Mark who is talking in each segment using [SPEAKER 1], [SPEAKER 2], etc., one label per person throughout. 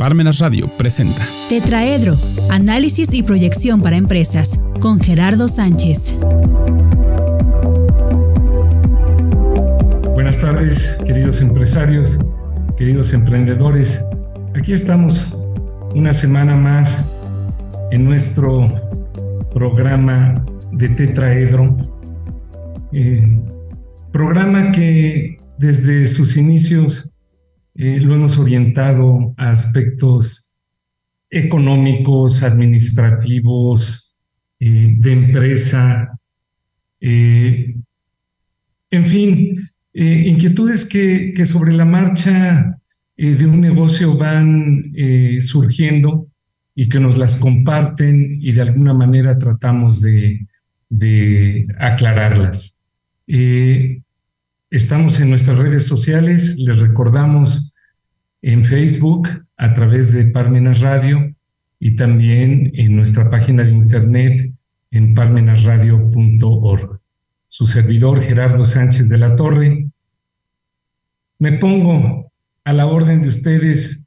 [SPEAKER 1] Parmenas Radio presenta
[SPEAKER 2] Tetraedro, análisis y proyección para empresas, con Gerardo Sánchez.
[SPEAKER 3] Buenas tardes, queridos empresarios, queridos emprendedores. Aquí estamos una semana más en nuestro programa de Tetraedro. Eh, programa que desde sus inicios eh, lo hemos orientado a aspectos económicos, administrativos, eh, de empresa, eh, en fin, inquietudes que, sobre la marcha de un negocio van surgiendo y que nos las comparten y de alguna manera tratamos de, de aclararlas. Estamos en nuestras redes sociales, les recordamos en Facebook a través de Parmenas Radio y también en nuestra página de internet en parmenasradio.org. Su servidor Gerardo Sánchez de la Torre. Me pongo a la orden de ustedes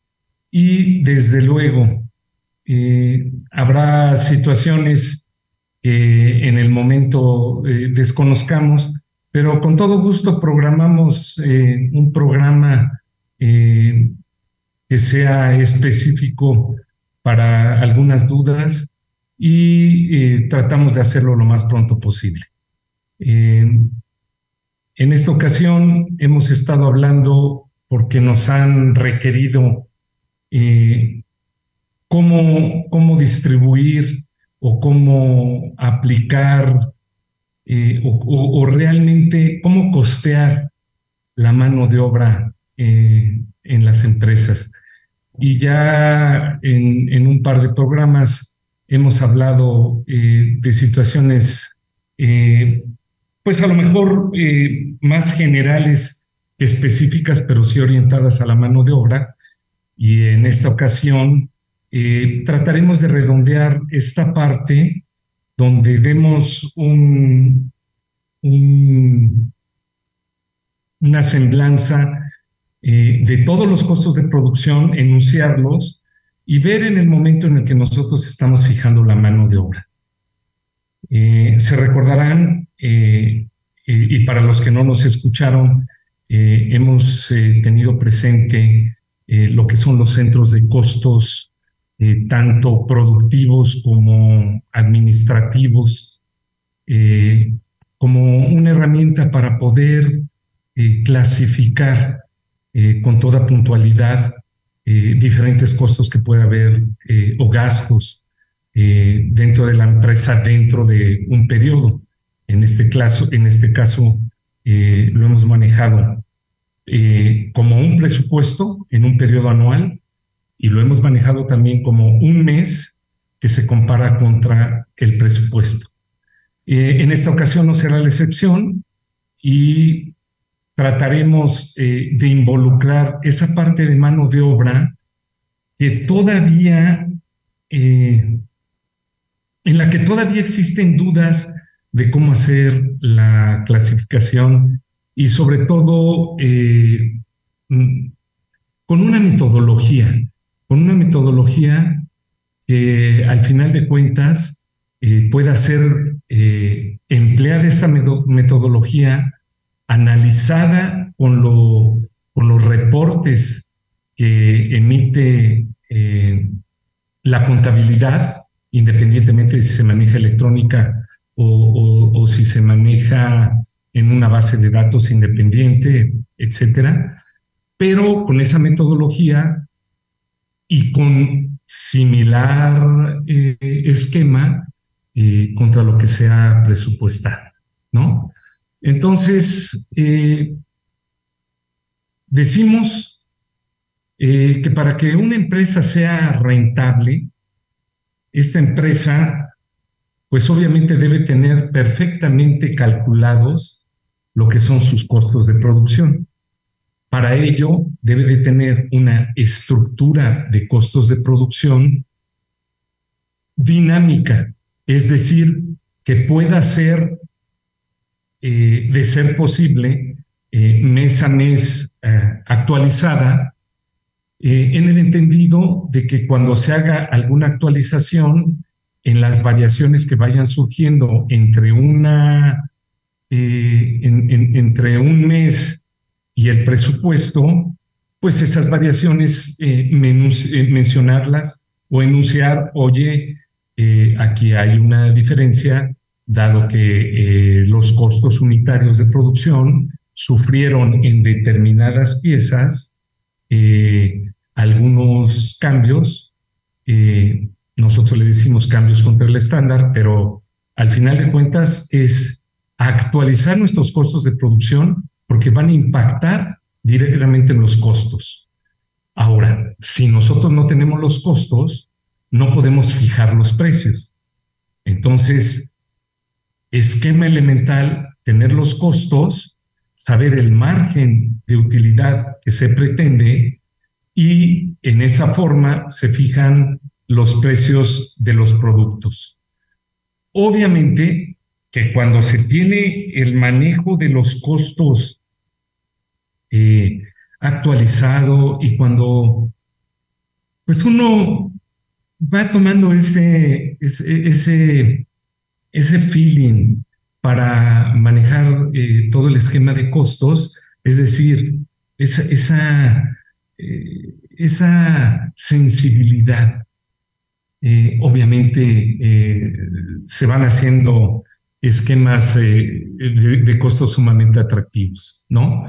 [SPEAKER 3] y desde luego eh, habrá situaciones que en el momento eh, desconozcamos, pero con todo gusto programamos eh, un programa que sea específico para algunas dudas y eh, tratamos de hacerlo lo más pronto posible. en esta ocasión hemos estado hablando porque nos han requerido cómo, cómo distribuir o cómo aplicar eh, o, realmente cómo costear la mano de obra eh, en las empresas. Y ya en, un par de programas hemos hablado eh, de situaciones, pues a lo mejor más generales que específicas, pero sí orientadas a la mano de obra. Y en esta ocasión trataremos de redondear esta parte donde vemos un, una semblanza eh, de todos los costos de producción, enunciarlos y ver en el momento en el que nosotros estamos fijando la mano de obra. Eh, se recordarán, eh, y para los que no nos escucharon, hemos tenido presente lo que son los centros de costos tanto productivos como administrativos, como una herramienta para poder eh, con toda puntualidad diferentes costos que puede haber o gastos dentro de la empresa dentro de un periodo. En este caso, en este caso lo hemos manejado como un presupuesto en un periodo anual y lo hemos manejado también como un mes que se compara contra el presupuesto. Eh, en esta ocasión no será la excepción y trataremos eh, de involucrar esa parte de mano de obra que todavía, eh, en la que todavía existen dudas de cómo hacer la clasificación y sobre todo mm, con una metodología con una metodología que al final de cuentas eh, pueda ser eh, emplear esa metodología analizada con, con los reportes que emite eh, la contabilidad, independientemente de si se maneja electrónica o, si se maneja en una base de datos independiente, etcétera. Pero con esa metodología y con similar eh, esquema eh, contra lo que sea presupuestado, ¿no? Entonces, eh, decimos que para que una empresa sea rentable, esta empresa, pues obviamente debe tener perfectamente calculados lo que son sus costos de producción. Para ello, debe de tener una estructura de costos de producción dinámica, es decir, que pueda ser, eh, de ser posible, eh, mes a mes eh, actualizada en el entendido de que cuando se haga alguna actualización en las variaciones que vayan surgiendo entre una entre un mes y el presupuesto, pues esas variaciones mencionarlas o enunciar, oye, aquí hay una diferencia dado que eh, los costos unitarios de producción sufrieron en determinadas piezas eh, algunos cambios. Eh, nosotros le decimos cambios contra el estándar, pero al final de cuentas es actualizar nuestros costos de producción porque van a impactar directamente en los costos. Ahora, si nosotros no tenemos los costos, no podemos fijar los precios. Entonces, esquema elemental, tener los costos, saber el margen de utilidad que se pretende y en esa forma se fijan los precios de los productos. Obviamente que cuando se tiene el manejo de los costos eh, actualizado y cuando pues uno va tomando ese, ese ese feeling para manejar eh, todo el esquema de costos, es decir, esa, esa, eh, sensibilidad. Eh, obviamente se van haciendo esquemas de, de, costos sumamente atractivos, ¿no?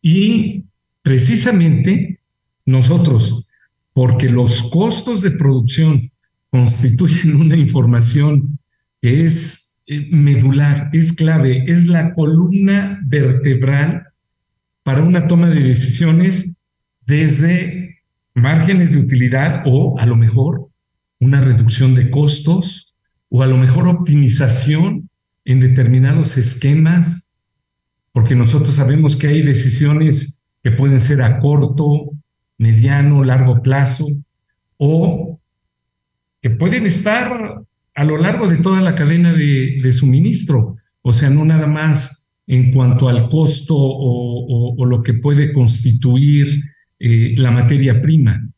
[SPEAKER 3] Y precisamente nosotros, porque los costos de producción constituyen una información es eh, medular, es clave, es la columna vertebral para una toma de decisiones desde márgenes de utilidad o a lo mejor una reducción de costos o a lo mejor optimización en determinados esquemas, porque nosotros sabemos que hay decisiones que pueden ser a corto, mediano, largo plazo o que pueden estar a lo largo de toda la cadena de, suministro, o sea, no nada más en cuanto al costo o, lo que puede constituir eh, la materia prima,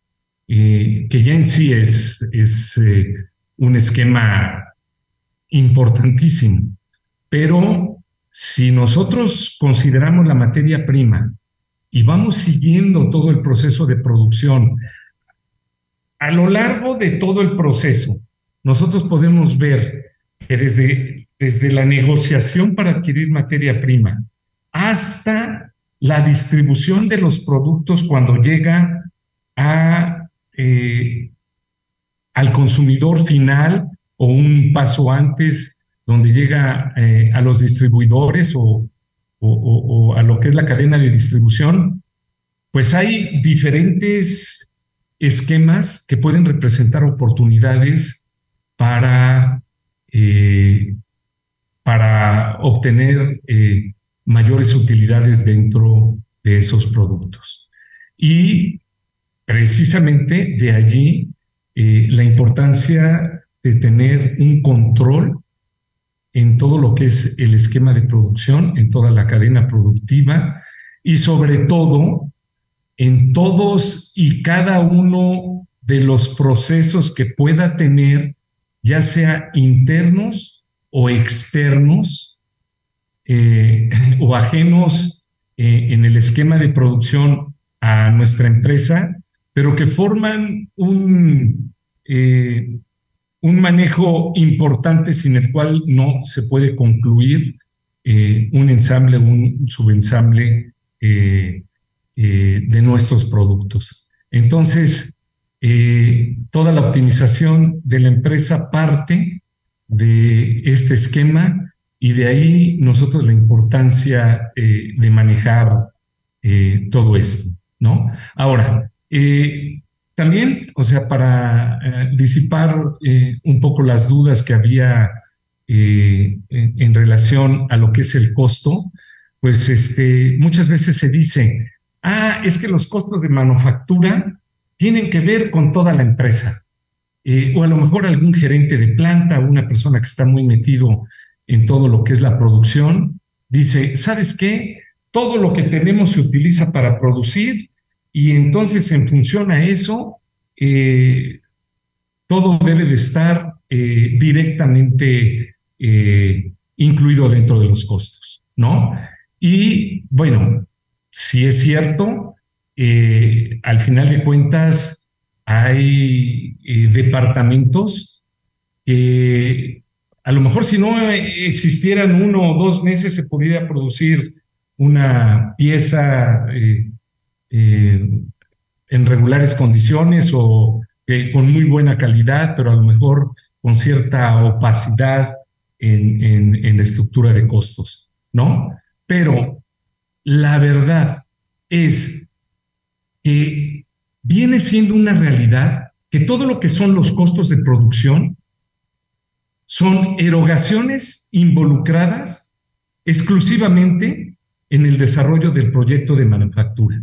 [SPEAKER 3] eh, que ya en sí es, eh, un esquema importantísimo. Pero si nosotros consideramos la materia prima y vamos siguiendo todo el proceso de producción, a lo largo de todo el proceso, nosotros podemos ver que desde, desde la negociación para adquirir materia prima hasta la distribución de los productos cuando llega a, eh, al consumidor final o un paso antes donde llega eh, a los distribuidores o, o, a lo que es la cadena de distribución, pues hay diferentes esquemas que pueden representar oportunidades para, eh, para obtener eh, mayores utilidades dentro de esos productos. Y precisamente de allí eh, la importancia de tener un control en todo lo que es el esquema de producción, en toda la cadena productiva y sobre todo en todos y cada uno de los procesos que pueda tener ya sea internos o externos eh, o ajenos eh, en el esquema de producción a nuestra empresa, pero que forman un, eh, un manejo importante sin el cual no se puede concluir un ensamble, un subensamble de nuestros productos. Entonces, eh, toda la optimización de la empresa parte de este esquema y de ahí nosotros la importancia eh, de manejar eh, todo esto, ¿no? Ahora, también, o sea, para disipar un poco las dudas que había en, en, relación a lo que es el costo, pues este, muchas veces se dice, ah, es que los costos de manufactura tienen que ver con toda la empresa. Eh, o a lo mejor algún gerente de planta, una persona que está muy metido en todo lo que es la producción, dice, ¿sabes qué? Todo lo que tenemos se utiliza para producir y entonces en función a eso, eh, todo debe de estar eh, directamente incluido dentro de los costos, ¿no? Y bueno, si es cierto, al final de cuentas hay departamentos que a lo mejor si no existieran uno o dos meses se podría producir una pieza eh, eh, en regulares condiciones o eh, con muy buena calidad, pero a lo mejor con cierta opacidad en, en la estructura de costos, ¿no? Pero la verdad es que viene siendo una realidad que todo lo que son los costos de producción son erogaciones involucradas exclusivamente en el desarrollo del proyecto de manufactura.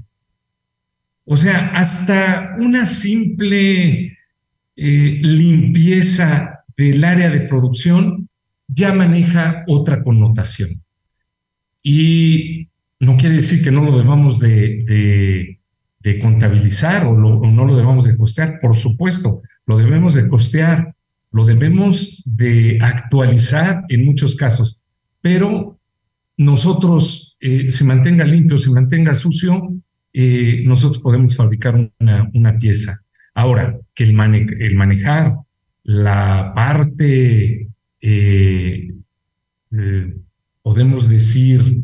[SPEAKER 3] O sea, hasta una simple eh, limpieza del área de producción ya maneja otra connotación. Y no quiere decir que no lo debamos de, contabilizar o, no lo debamos de costear, por supuesto, lo debemos de costear, lo debemos de actualizar en muchos casos, pero nosotros, eh, se mantenga limpio, se mantenga sucio, eh, nosotros podemos fabricar una, una pieza. Ahora, que el, el manejar la parte, eh, podemos decir,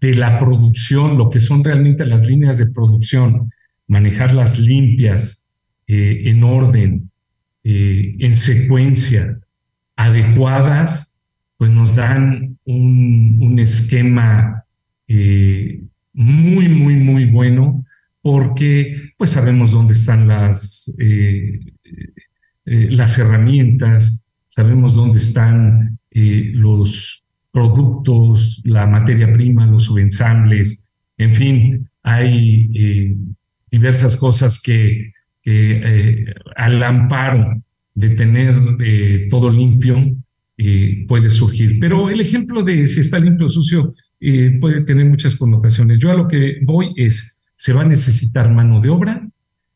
[SPEAKER 3] de la producción, lo que son realmente las líneas de producción, manejarlas limpias, en orden, eh, en secuencia adecuadas, pues nos dan un, un esquema eh, muy, muy, muy bueno porque pues sabemos dónde están las, eh, las herramientas, sabemos dónde están los productos, la materia prima, los subensambles, en fin, hay diversas cosas que eh, al amparo de tener eh, todo limpio eh, puede surgir. Pero el ejemplo de si está limpio o sucio puede tener muchas connotaciones. Yo a lo que voy es, se va a necesitar mano de obra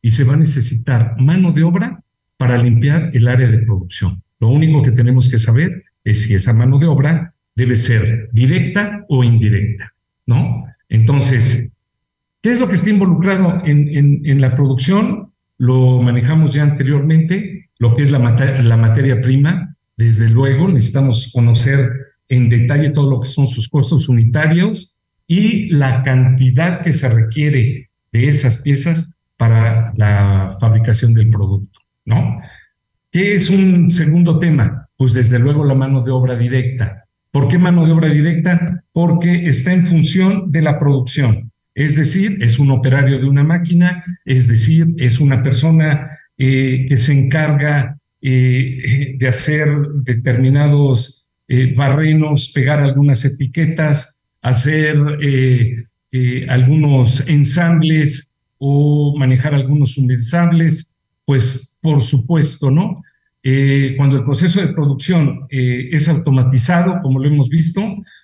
[SPEAKER 3] y se va a necesitar mano de obra para limpiar el área de producción. Lo único que tenemos que saber es si esa mano de obra debe ser directa o indirecta, ¿no? Entonces, ¿qué es lo que está involucrado en, la producción? lo manejamos ya anteriormente, lo que es la, la materia prima. Desde luego necesitamos conocer en detalle todo lo que son sus costos unitarios y la cantidad que se requiere de esas piezas para la fabricación del producto, ¿no? ¿Qué es un segundo tema? Pues desde luego la mano de obra directa. ¿Por qué mano de obra directa? Porque está en función de la producción. Es decir, es un operario de una máquina, es decir, es una persona eh, que se encarga eh, de hacer determinados eh, barrenos, pegar algunas etiquetas, hacer algunos ensambles o manejar algunos subensambles, pues por supuesto, ¿no? Cuando el proceso de producción es automatizado, como lo hemos visto,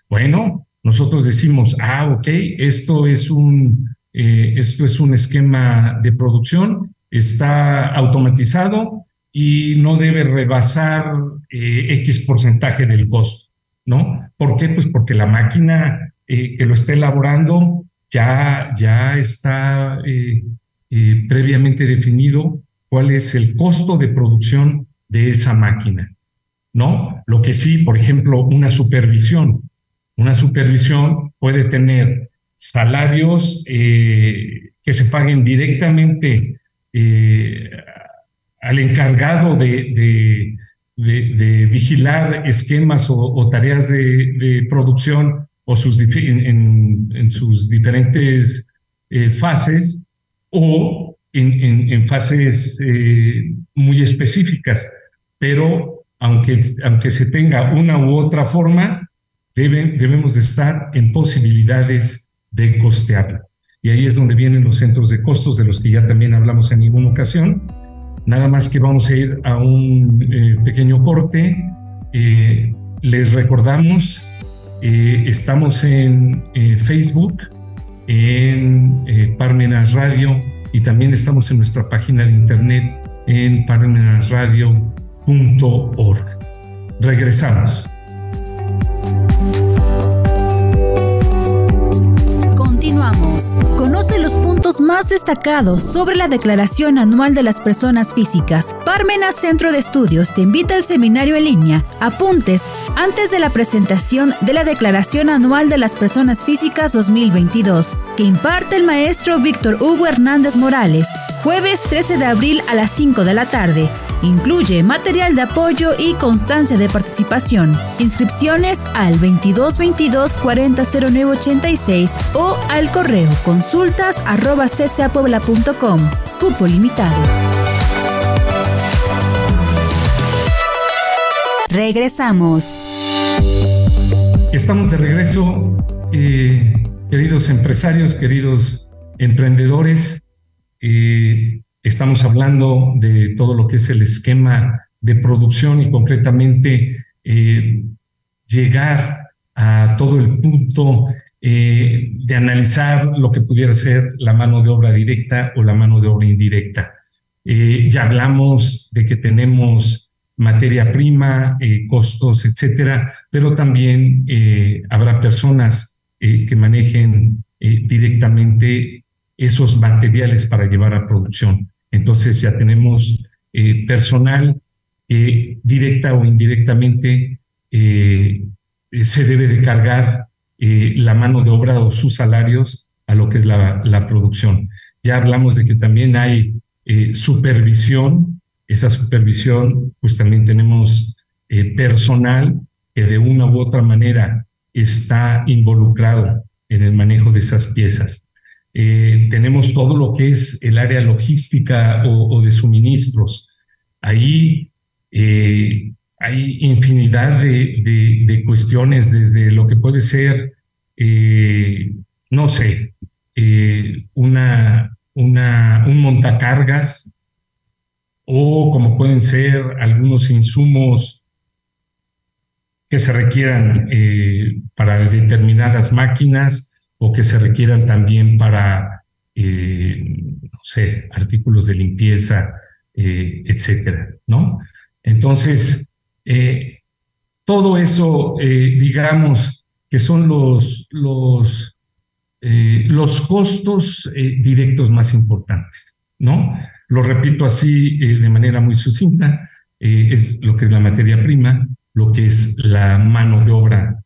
[SPEAKER 3] bueno, nosotros decimos, ah, ok, esto es un, eh, esto es un esquema de producción, está automatizado y no debe rebasar eh, X porcentaje del costo, ¿no? ¿Por qué? Pues porque la máquina eh, que lo está elaborando ya, ya está previamente definido cuál es el costo de producción de esa máquina, ¿no? Lo que sí, por ejemplo, una supervisión. Una supervisión puede tener salarios eh, que se paguen directamente eh, al encargado de, de, vigilar esquemas o, tareas de, producción o sus en, sus diferentes eh, fases o en, fases muy específicas. Pero aunque, aunque se tenga una u otra forma, debemos de estar en posibilidades de costearla. Y ahí es donde vienen los centros de costos de los que ya también hablamos en ninguna ocasión. Nada más que vamos a ir a un eh, pequeño corte. Eh, les recordamos, eh, estamos en Facebook, en eh, Parmenas Radio y también estamos en nuestra página de internet en parmenasradio.org. Regresamos.
[SPEAKER 2] Conoce puntos más destacados sobre la Declaración Anual de las Personas Físicas. Parmenas Centro de Estudios te invita al seminario en línea. Apuntes antes de la presentación de la Declaración Anual de las Personas Físicas 2022, que imparte el maestro Víctor Hugo Hernández Morales, jueves 13 de abril a las 5 de la tarde. Incluye material de apoyo y constancia de participación. Inscripciones al 2222 400986 o al correo consultas arroba Cupo limitado. Regresamos.
[SPEAKER 3] Estamos de regreso, eh, queridos empresarios, queridos emprendedores. Eh, Estamos hablando de todo lo que es el esquema de producción y concretamente eh, llegar a todo el punto eh, de analizar lo que pudiera ser la mano de obra directa o la mano de obra indirecta. Eh, ya hablamos de que tenemos materia prima, costos, etcétera, pero también habrá personas que manejen directamente esos materiales para llevar a producción. Entonces ya tenemos eh, personal que directa o indirectamente eh, se debe de cargar eh, la mano de obra o sus salarios a lo que es la, producción. Ya hablamos de que también hay supervisión. Esa supervisión, pues también tenemos personal que de una u otra manera está involucrado en el manejo de esas piezas. Eh, tenemos todo lo que es el área logística o, de suministros. Ahí eh, hay infinidad de, cuestiones, desde lo que puede ser, eh, no sé, una, una, un montacargas o como pueden ser algunos insumos que se requieran para determinadas máquinas o que se requieran también para, eh, no sé, artículos de limpieza, eh, etcétera, ¿no? Entonces, eh, todo eso, digamos, que son los, los, los costos directos más importantes, ¿no? Lo repito así de manera muy sucinta, es lo que es la materia prima, lo que es la mano de obra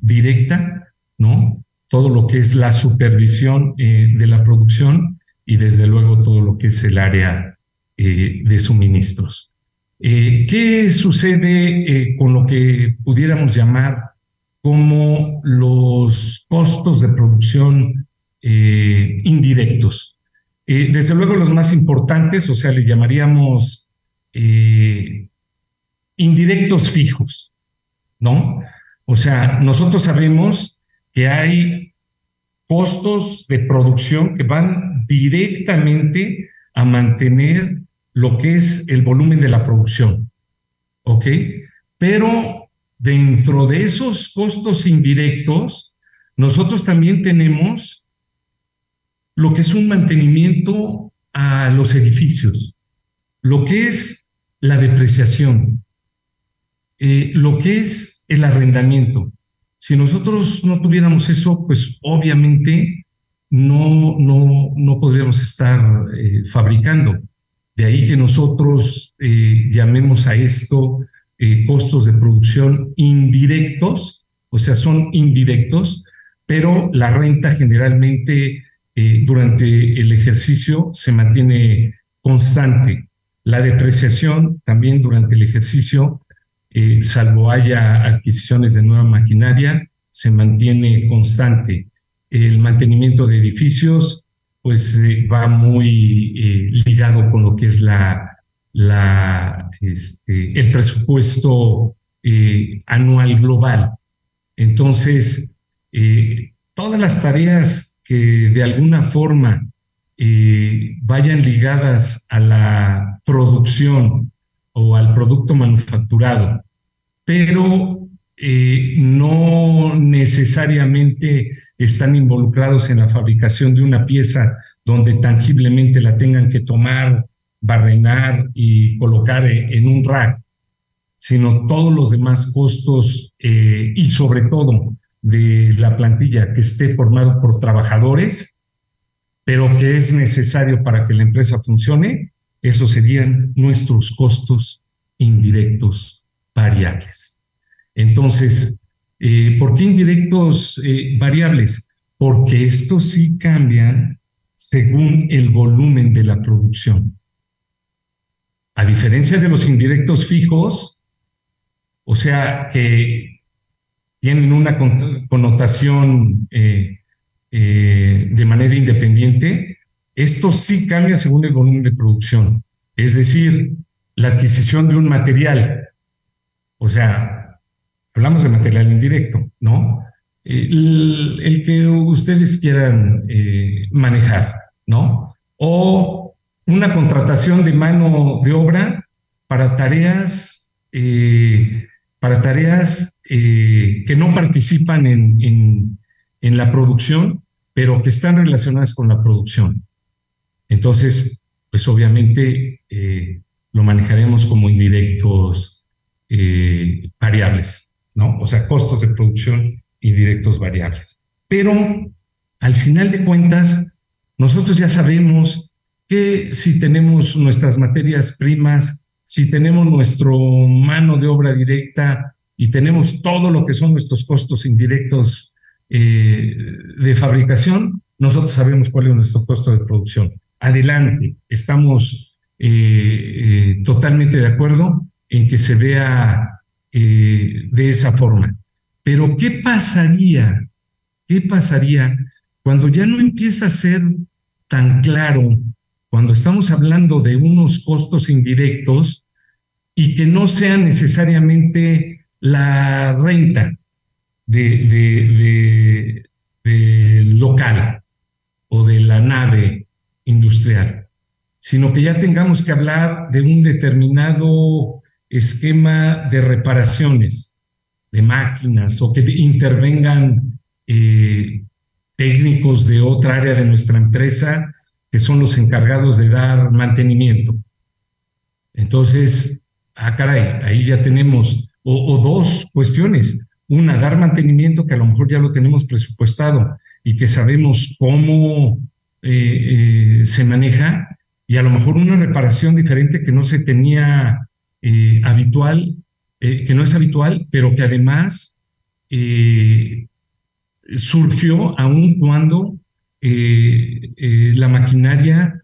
[SPEAKER 3] directa, ¿no? todo lo que es la supervisión eh, de la producción y desde luego todo lo que es el área eh, de suministros. Eh, ¿Qué sucede con lo que pudiéramos llamar como los costos de producción indirectos? desde luego los más importantes, o sea, le llamaríamos indirectos fijos, ¿no? O sea, nosotros sabemos que hay costos de producción que van directamente a mantener lo que es el volumen de la producción. ¿Ok? Pero dentro de esos costos indirectos, nosotros también tenemos lo que es un mantenimiento a los edificios, lo que es la depreciación, eh, lo que es el arrendamiento. Si nosotros no tuviéramos eso, pues obviamente no, no, no podríamos estar eh, fabricando. De ahí que nosotros eh, llamemos a esto eh, costos de producción indirectos, o sea, son indirectos, pero la renta generalmente durante el ejercicio se mantiene constante. La depreciación también durante el ejercicio eh, salvo haya adquisiciones de nueva maquinaria, se mantiene constante. El mantenimiento de edificios, pues eh, va muy eh, ligado con lo que es la, este, el presupuesto anual global. Entonces, todas las tareas que de alguna forma vayan ligadas a la producción o al producto manufacturado, pero eh, no necesariamente están involucrados en la fabricación de una pieza donde tangiblemente la tengan que tomar, barrenar y colocar en un rack, sino todos los demás costos eh, y sobre todo de la plantilla que esté formado por trabajadores, pero que es necesario para que la empresa funcione, esos serían nuestros costos indirectos variables. Entonces, eh, ¿por qué indirectos eh, variables? Porque estos sí cambian según el volumen de la producción. A diferencia de los indirectos fijos, o sea, que tienen una connotación eh, de manera independiente, esto sí cambia según el volumen de producción. Es decir, la adquisición de un material. O sea, hablamos de material indirecto, ¿no? El, que ustedes quieran eh, manejar, ¿no? O una contratación de mano de obra para tareas, eh, para tareas eh, que no participan en, en, la producción, pero que están relacionadas con la producción. Entonces, pues obviamente lo manejaremos como indirectos variables, O sea, costos de producción indirectos variables. Pero al final de cuentas, nosotros ya sabemos que si tenemos nuestras materias primas, si tenemos nuestro mano de obra directa y tenemos todo lo que son nuestros costos indirectos eh, de fabricación, nosotros sabemos cuál es nuestro costo de producción. Adelante, estamos eh, eh, totalmente de acuerdo en que se vea eh, de esa forma. Pero ¿qué pasaría? ¿Qué pasaría cuando ya no empieza a ser tan claro, cuando estamos hablando de unos costos indirectos y que no sean necesariamente la renta de, de local o de la nave industrial? sino que ya tengamos que hablar de un determinado esquema de reparaciones de máquinas o que intervengan eh, técnicos de otra área de nuestra empresa que son los encargados de dar mantenimiento. Entonces, ah, caray, ahí ya tenemos, o, dos cuestiones. Una, dar mantenimiento que a lo mejor ya lo tenemos presupuestado y que sabemos cómo eh, eh, se maneja, y a lo mejor una reparación diferente que no se tenía eh, habitual, eh, que no es habitual, pero que además eh, surgió aun cuando la maquinaria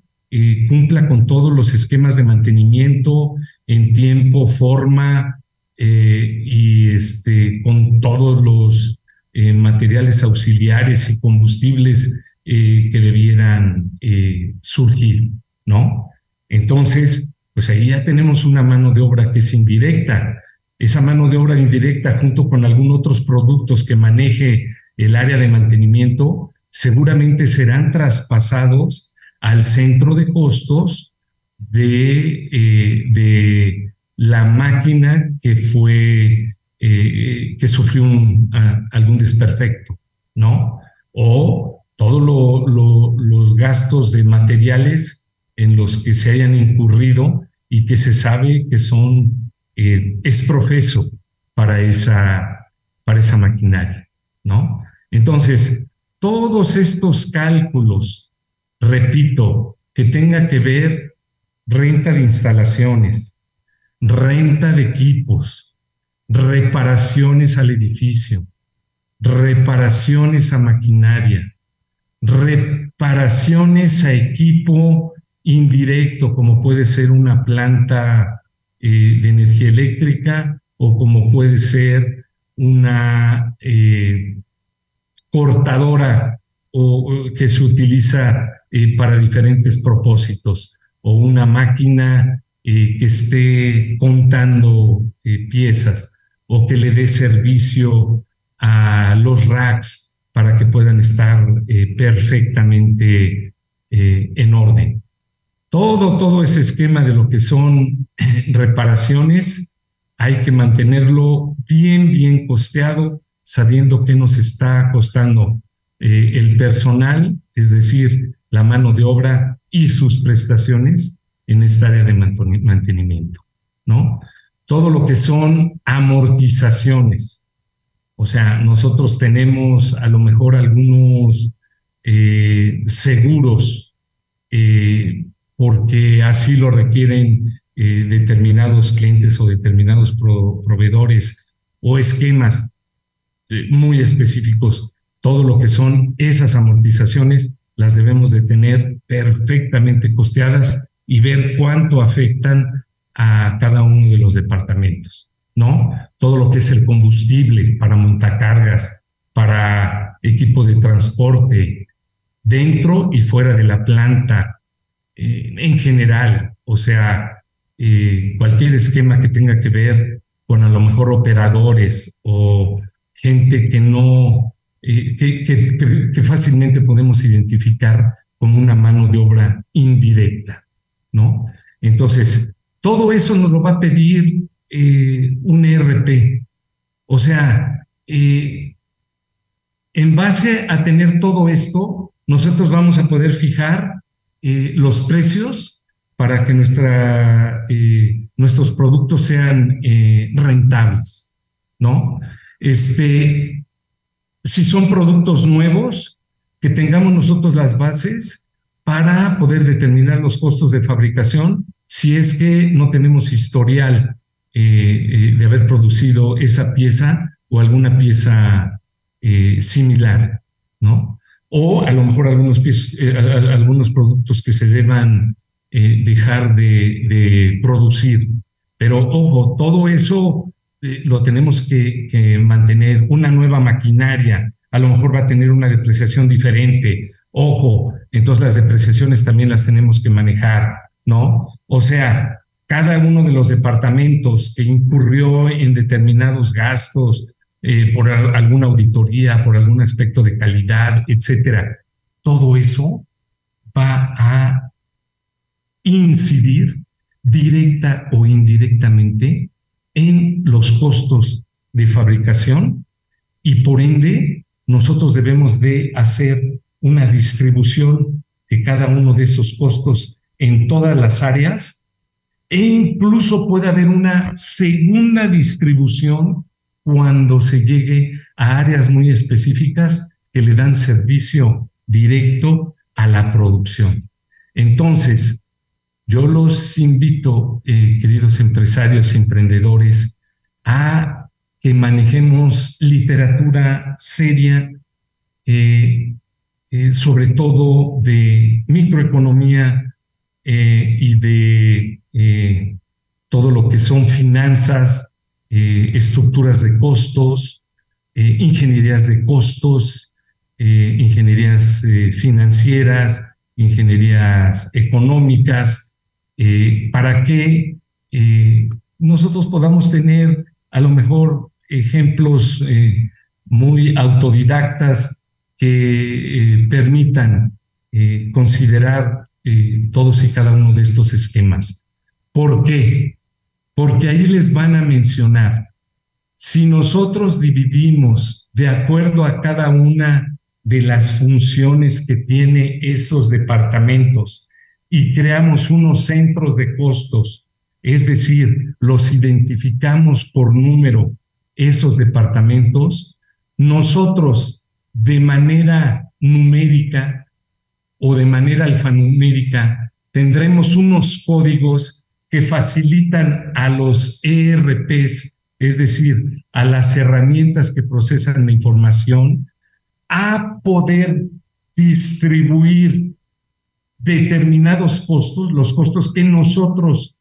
[SPEAKER 3] cumpla con todos los esquemas de mantenimiento en tiempo, forma y este, con todos los materiales auxiliares y combustibles que debieran surgir. ¿no? Entonces, pues ahí ya tenemos una mano de obra que es indirecta. Esa mano de obra indirecta junto con algunos otros productos que maneje el área de mantenimiento seguramente serán traspasados al centro de costos de, eh, de la máquina que fue eh, que sufrió algún desperfecto, ¿no? O todos los gastos de materiales en los que se hayan incurrido y que se sabe que son, eh, es profeso para esa, para esa maquinaria, ¿no? Entonces, todos estos cálculos, repito, que tenga que ver renta de instalaciones, renta de equipos, reparaciones al edificio, reparaciones a maquinaria, reparaciones a equipo indirecto, como puede ser una planta eh, de energía eléctrica o como puede ser una eh, cortadora o, que se utiliza eh, para diferentes propósitos o una máquina que esté contando piezas o que le dé servicio a los racks para que puedan estar perfectamente en orden. Todo, todo ese esquema de lo que son reparaciones, hay que mantenerlo bien, bien costeado, sabiendo qué nos está costando eh, el personal, es decir, la mano de obra y sus prestaciones en esta área de mantenimiento, ¿no? Todo lo que son amortizaciones. O sea, nosotros tenemos a lo mejor algunos eh, seguros eh, porque así lo requieren eh, determinados clientes o determinados proveedores o esquemas muy específicos. Todo lo que son esas amortizaciones las debemos de tener perfectamente costeadas y ver cuánto afectan a cada uno de los departamentos, ¿no? Todo lo que es el combustible para montacargas, para equipo de transporte, dentro y fuera de la planta, eh, en general, o sea, eh, cualquier esquema que tenga que ver con a lo mejor operadores o gente que no, eh, que, que, fácilmente podemos identificar como una mano de obra indirecta, ¿no? Entonces, todo eso nos lo va a pedir un ERP. O sea, en base a tener todo esto, nosotros vamos a poder fijar eh, los precios para que eh, nuestros productos sean eh, rentables, ¿no? Este, si son productos nuevos, que tengamos nosotros las bases para poder determinar los costos de fabricación si es que no tenemos historial de haber producido esa pieza o alguna pieza similar, ¿no? O a lo mejor algunos, eh, productos que se deban eh, dejar de, producir. Pero ojo, todo eso eh, lo tenemos que, que, mantener. Una nueva maquinaria a lo mejor va a tener una depreciación diferente. Ojo, entonces las depreciaciones también las tenemos que manejar, ¿no? O sea, cada uno de los departamentos que incurrió en determinados gastos, eh, por alguna auditoría, por algún aspecto de calidad, etcétera. Todo eso va a incidir directa o indirectamente en los costos de fabricación y por ende nosotros debemos de hacer una distribución de cada uno de esos costos en todas las áreas e incluso puede haber una segunda distribución cuando se llegue a áreas muy específicas que le dan servicio directo a la producción. Entonces, yo los invito, eh, queridos empresarios emprendedores, a que manejemos literatura seria, eh, eh, sobre todo de microeconomía y de todo lo que son finanzas, eh, estructuras de costos, eh, ingenierías de costos, eh, ingenierías financieras, ingenierías económicas, para que nosotros podamos tener a lo mejor ejemplos muy autodidactas que permitan considerar todos y cada uno de estos esquemas. ¿Por qué? Porque ahí les van a mencionar, si nosotros dividimos de acuerdo a cada una de las funciones que tiene esos departamentos y creamos unos centros de costos, es decir, los identificamos por número esos departamentos, nosotros de manera numérica o de manera alfanumérica tendremos unos códigos que facilitan a los ERPs, es decir, a las herramientas que procesan la información, a poder distribuir determinados costos, los costos que nosotros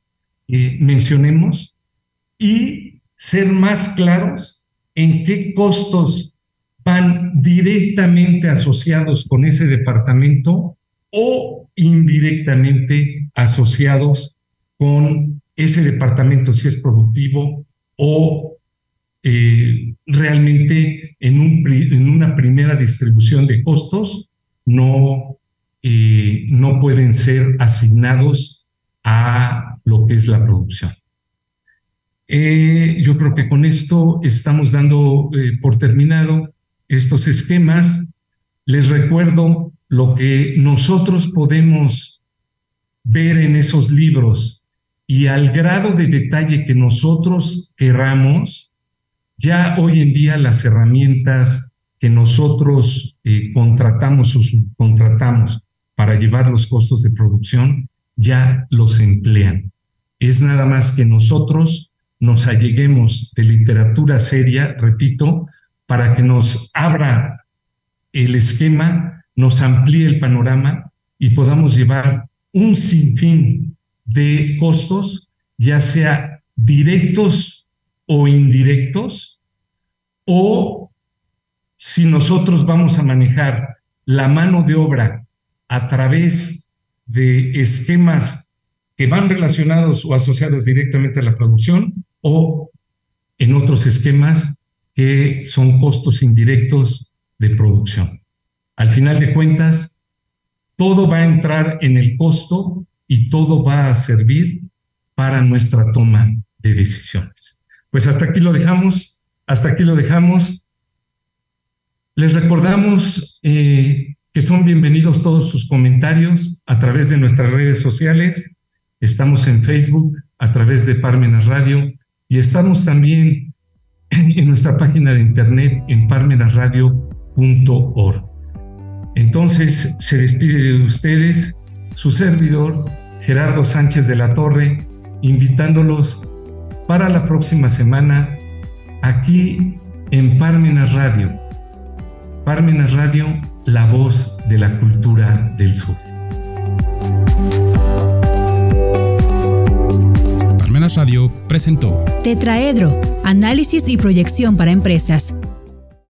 [SPEAKER 3] eh, mencionemos, y ser más claros en qué costos van directamente asociados con ese departamento o indirectamente asociados con ese departamento si es productivo o eh, realmente en, un, en, una primera distribución de costos no, eh, no pueden ser asignados a lo que es la producción. Eh, yo creo que con esto estamos dando por terminado estos esquemas les recuerdo lo que nosotros podemos ver en esos libros y al grado de detalle que nosotros querramos, ya hoy en día las herramientas que nosotros eh, contratamos para llevar los costos de producción ya los emplean. Es nada más que nosotros nos alleguemos de literatura seria, repito, para que nos abra el esquema, nos amplíe el panorama y podamos llevar un sinfín de costos, ya sea directos o indirectos, o si nosotros vamos a manejar la mano de obra a través de esquemas que van relacionados o asociados directamente a la producción o en otros esquemas que son costos indirectos de producción. Al final de cuentas, todo va a entrar en el costo y todo va a servir para nuestra toma de decisiones. Pues hasta aquí lo dejamos, hasta aquí lo dejamos. Les recordamos eh, que son bienvenidos todos sus comentarios a través de nuestras redes sociales. Estamos en Facebook a través de Parmenas Radio y estamos también en nuestra página de internet en parmenasradio.org. Entonces se despide de ustedes su servidor Gerardo Sánchez de la Torre, invitándolos para la próxima semana aquí en Parmenas Radio. Parmenas Radio, la voz de la cultura del sur.
[SPEAKER 1] Parmenas Radio presentó
[SPEAKER 2] Tetraedro, análisis y proyección para empresas